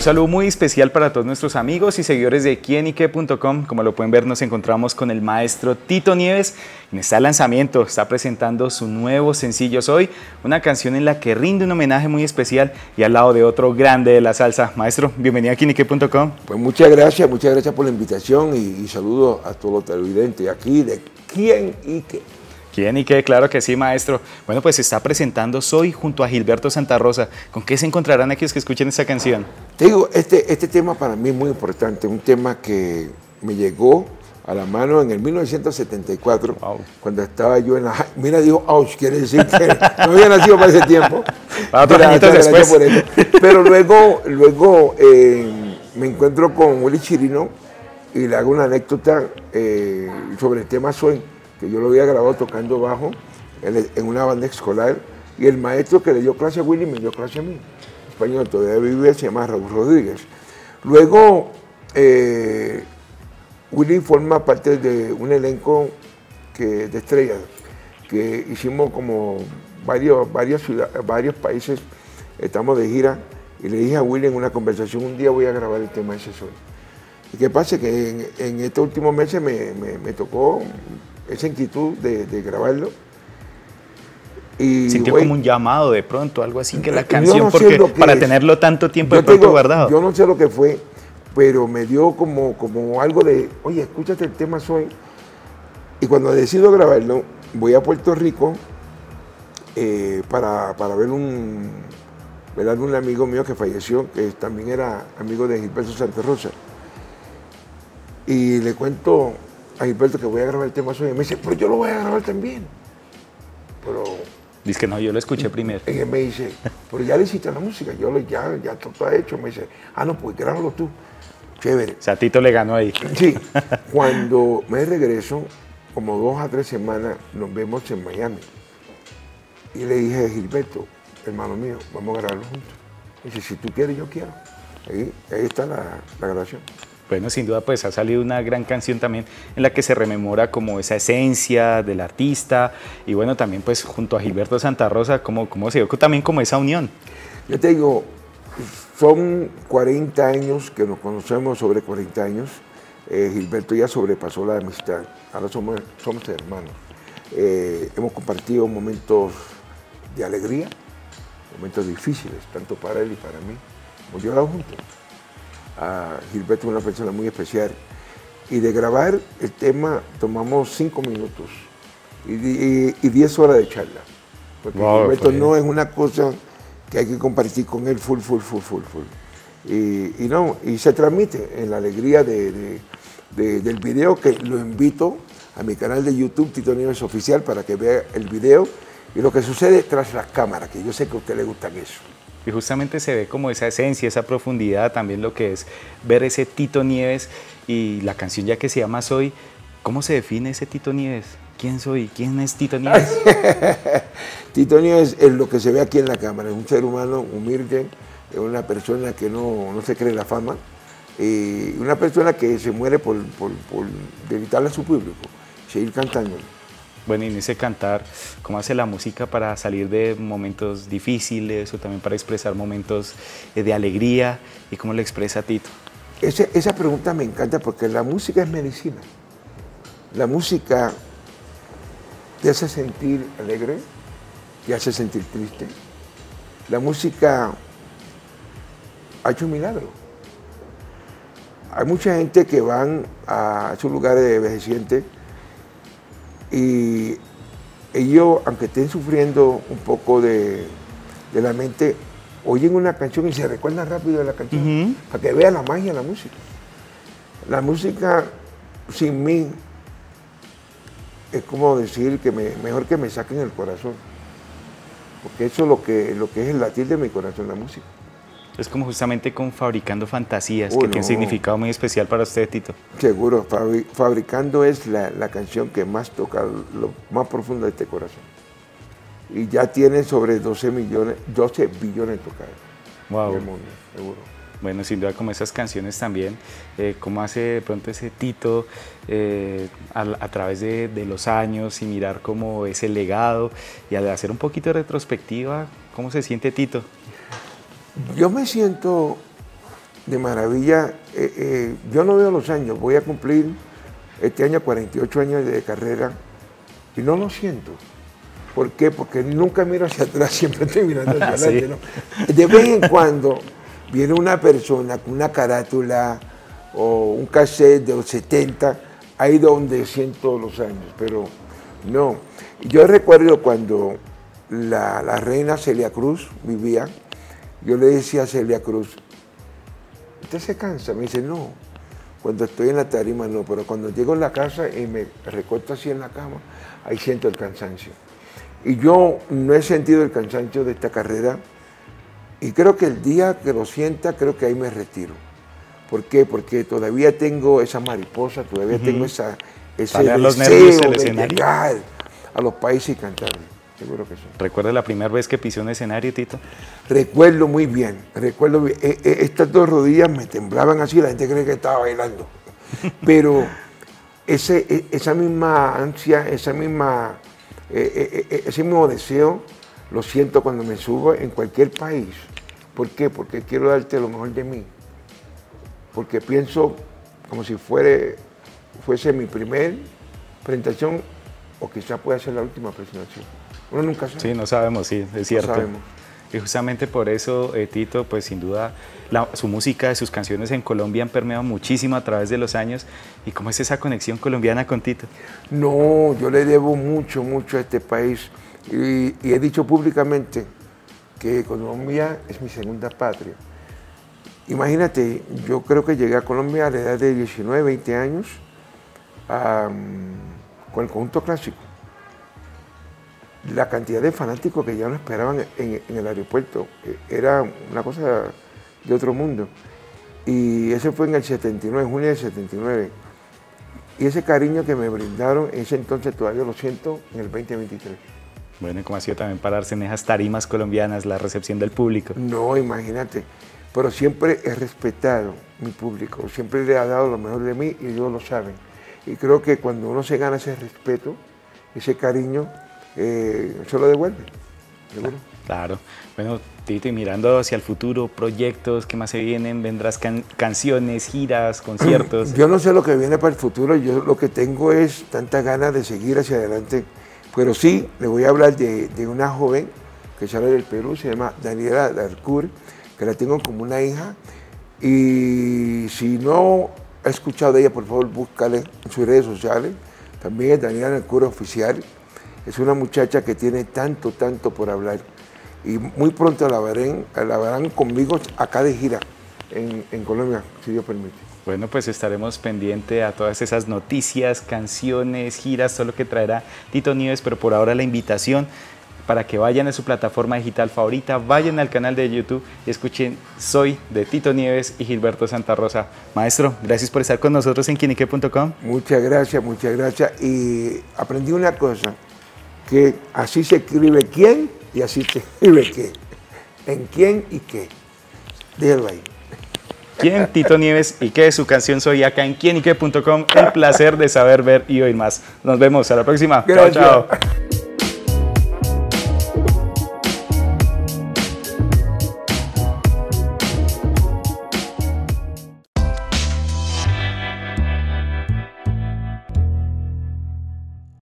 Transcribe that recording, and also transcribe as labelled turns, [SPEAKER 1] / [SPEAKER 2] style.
[SPEAKER 1] Un saludo muy especial para todos nuestros amigos y seguidores de quienique.com. Como lo pueden ver, nos encontramos con el maestro Tito Nieves. En este lanzamiento está presentando su nuevo sencillo Soy, una canción en la que rinde un homenaje muy especial y al lado de otro grande de la salsa. Maestro, bienvenido a quienique.com.
[SPEAKER 2] Pues muchas gracias, muchas gracias por la invitación y, y saludo a todos los televidentes aquí de Quién y Qué.
[SPEAKER 1] ¿Quién y qué? Claro que sí, maestro. Bueno, pues se está presentando Soy junto a Gilberto Santa Rosa. ¿Con qué se encontrarán aquellos que escuchen esta canción?
[SPEAKER 2] Te digo, este, este tema para mí es muy importante, un tema que me llegó a la mano en el 1974,
[SPEAKER 1] Wow.
[SPEAKER 2] cuando estaba yo en la... Mira, dijo, ouch, quiere decir que no había nacido para ese tiempo.
[SPEAKER 1] Después.
[SPEAKER 2] Pero luego, luego eh, me encuentro con Willy Chirino y le hago una anécdota eh, sobre el tema Soy, que yo lo había grabado tocando bajo en, una banda escolar y el maestro que le dio clase a Willy me dio clase a mí. Español, todavía vive, se llama Raúl Rodríguez. Luego, eh, Willy forma parte de un elenco que, de estrellas, que hicimos como varios, varios países, estamos de gira, y le dije a Willy en una conversación, un día voy a grabar el tema ese sol. ¿Y qué pasa? Que en, en estos últimos meses me, me- me tocó esa inquietud de, de grabarlo. Y
[SPEAKER 1] Sintió como un llamado de pronto, algo así que la canción,
[SPEAKER 2] no
[SPEAKER 1] porque para
[SPEAKER 2] es.
[SPEAKER 1] tenerlo tanto tiempo
[SPEAKER 2] yo
[SPEAKER 1] de pronto
[SPEAKER 2] tengo-
[SPEAKER 1] guardado.
[SPEAKER 2] Yo no sé lo que fue, pero me dio como, como algo de, oye, escúchate el tema Soy. Y cuando decido grabarlo, voy a Puerto Rico eh, para, para ver un, ¿verdad? un amigo mío que falleció, que también era amigo de Gilberto Santa Rosa. Y le cuento a Gilberto que voy a grabar el tema Soy. Y me dice, pero yo lo voy a grabar también. Pero
[SPEAKER 1] Dice que no, yo lo escuché primero.
[SPEAKER 2] y él me dice, pero ya le hiciste la música, yo lo, ya, ya todo está hecho. Me dice, ah, no, pues grábalo tú. Chévere.
[SPEAKER 1] O sea, Tito le ganó ahí.
[SPEAKER 2] Sí, cuando me regreso, como dos a tres semanas, nos vemos en Miami. Y le dije a Gilberto, hermano mío, vamos a grabarlo juntos. Dice, si tú quieres, yo quiero. Ahí, ahí está la, la grabación.
[SPEAKER 1] Bueno, sin duda, pues ha salido una gran canción también en la que se rememora como esa esencia del artista y bueno, también pues junto a Gilberto Santa Rosa, como, como se dio también como esa unión.
[SPEAKER 2] Yo te digo, son 40 años que nos conocemos, sobre 40 años. Eh, Gilberto ya sobrepasó la amistad. Ahora somos, hermanos. Eh, hemos compartido momentos de alegría, momentos difíciles, tanto para él y para mí. Hemos llorado juntos. Ah, Gilberto es una persona muy especial. Y de grabar el tema tomamos 5 minutos y, di- y 10 horas de charla. Porque
[SPEAKER 1] Wow,
[SPEAKER 2] Gilberto no es una cosa que hay que compartir con él full, full, full, full, full. Y, y no, y se transmite en la alegría de, de- de- del video que lo invito a mi canal de YouTube, Tito Nieves Oficial, para que vea el video y lo que sucede tras las cámaras, que yo sé que a usted le gustan eso.
[SPEAKER 1] Y justamente se ve como esa esencia, esa profundidad, también lo que es ver ese Tito Nieves y la canción ya que se llama Soy. ¿Cómo se define ese Tito Nieves? ¿Quién soy? ¿Quién es Tito Nieves?
[SPEAKER 2] Tito Nieves es lo que se ve aquí en la cámara, es un ser humano humilde, es una persona que no, no se cree la fama, y una persona que se muere por, por, por dedicarle a su público, seguir cantando.
[SPEAKER 1] Bueno, en ese cantar, ¿cómo hace la música para salir de momentos difíciles o también para expresar momentos eh, de alegría? ¿Y cómo lo expresa Tito?
[SPEAKER 2] Ese- esa pregunta me encanta porque la música es medicina. La música te hace sentir alegre, te hace sentir triste. La música ha hecho un milagro. Hay mucha gente que van a esos lugares de envejecientes y ellos, aunque estén sufriendo un poco de, de la mente, oyen una canción y se recuerdan rápido de la canción, para que vean la magia de la música. La música sin mí es como decir que me- mejor que me saquen el corazón, porque eso es lo que, lo que es el latir de mi corazón, la música.
[SPEAKER 1] Es como justamente con Fabricando Fantasías,
[SPEAKER 2] Uy,
[SPEAKER 1] que tiene un significado muy especial para usted, Tito.
[SPEAKER 2] Seguro, Fabri- Fabricando es la, la canción que más toca lo más profundo de este corazón. Y ya tiene sobre 12 millones, 12 billones tocados.
[SPEAKER 1] wow. mundo, seguro. Bueno, sin duda como esas canciones también, eh, cómo hace de pronto ese Tito eh, a, través de, los años y mirar cómo es el legado y al hacer un poquito de retrospectiva, ¿cómo se siente Tito?
[SPEAKER 2] Yo me siento de maravilla, eh, yo no veo los años, voy a cumplir este año 48 años de carrera y no lo siento. ¿Por qué? Porque nunca miro hacia atrás, siempre estoy mirando hacia adelante. De vez en cuando viene una persona con una carátula o un cassette de los 70, ahí donde siento los años, pero no. Yo recuerdo cuando la, reina Celia Cruz vivía, yo le decía a Celia Cruz, ¿usted se cansa? Me dice, no, cuando estoy en la tarima no, pero cuando llego a la casa y me recuesto así en la cama, ahí siento el cansancio. Y yo no he sentido el cansancio de esta carrera y creo que el día que lo sienta, creo que ahí me retiro. ¿Por qué? Porque todavía tengo esa mariposa, todavía tengo esa, ese deseo de llegar a los países y cantar. Seguro que sí.
[SPEAKER 1] ¿Recuerda la primera vez que pisó un escenario, Tito?
[SPEAKER 2] Recuerdo muy bien, recuerdo eh, eh, estas dos rodillas me temblaban así, la gente cree que estaba bailando. Pero ese, e, esa misma ansia, esa misma, eh, ese mismo deseo, lo siento cuando me subo en cualquier país. ¿Por qué? Porque quiero darte lo mejor de mí. Porque pienso como si fuere, fuese mi primer presentación o quizás pueda ser la última presentación. Uno nunca sabe.
[SPEAKER 1] Sí, no sabemos, sí, es cierto. No sabemos. Y justamente por eso, eh, Tito, pues sin duda su música, sus canciones en Colombia han permeado muchísimo a través de los años. ¿Y cómo es esa conexión colombiana con Tito?
[SPEAKER 2] No, yo le debo mucho, mucho a este país. y he dicho públicamente, que Colombia es mi segunda patria. Imagínate, yo creo que llegué a Colombia a la edad de 19, 20 años con el conjunto clásico. La cantidad de fanáticos que ya no esperaban en, el aeropuerto eh, era una cosa de otro mundo. Y ese fue en el 79, junio del 79. Y ese cariño que me brindaron en ese entonces todavía lo siento en el 2023.
[SPEAKER 1] Bueno, ¿cómo ha sido también pararse en esas tarimas colombianas, la recepción del público?
[SPEAKER 2] No, imagínate. Pero siempre he respetado mi público, siempre le ha dado lo mejor de mí y ellos lo saben. Y creo que cuando uno se gana ese respeto, ese cariño, eh, se lo devuelve.
[SPEAKER 1] ¿seguro? Claro. Bueno, Tito, y mirando hacia el futuro, proyectos, ¿qué más se vienen? ¿Vendrás canciones, giras, conciertos?
[SPEAKER 2] Yo no sé lo que viene para el futuro, yo lo que tengo es tanta ganas de seguir hacia adelante pero sí, le voy a hablar de, una joven que sale del Perú, se llama Daniela Darcourt, que la tengo como una hija. Y si no ha escuchado de ella, por favor, búscale en sus redes sociales. También es Daniela Darcourt Oficial. Es una muchacha que tiene tanto, tanto por hablar. Y muy pronto la verán, la verán conmigo acá de gira en, en Colombia, si Dios permite.
[SPEAKER 1] Bueno, pues estaremos pendiente a todas esas noticias, canciones, giras, todo lo que traerá Tito Nieves, pero por ahora la invitación para que vayan a su plataforma digital favorita, vayan al canal de YouTube y escuchen Soy de Tito Nieves y Gilberto Santa Rosa. Maestro, gracias por estar con nosotros en quinique.com.
[SPEAKER 2] Muchas gracias, muchas gracias. Y aprendí una cosa, que así se escribe quién y así se escribe qué. En quién y qué. Déjalo ahí
[SPEAKER 1] quién Tito Nieves y qué es su canción Soy acá en quienique.com. El placer de saber, ver y oír más. Nos vemos. A la próxima. Chao, chao.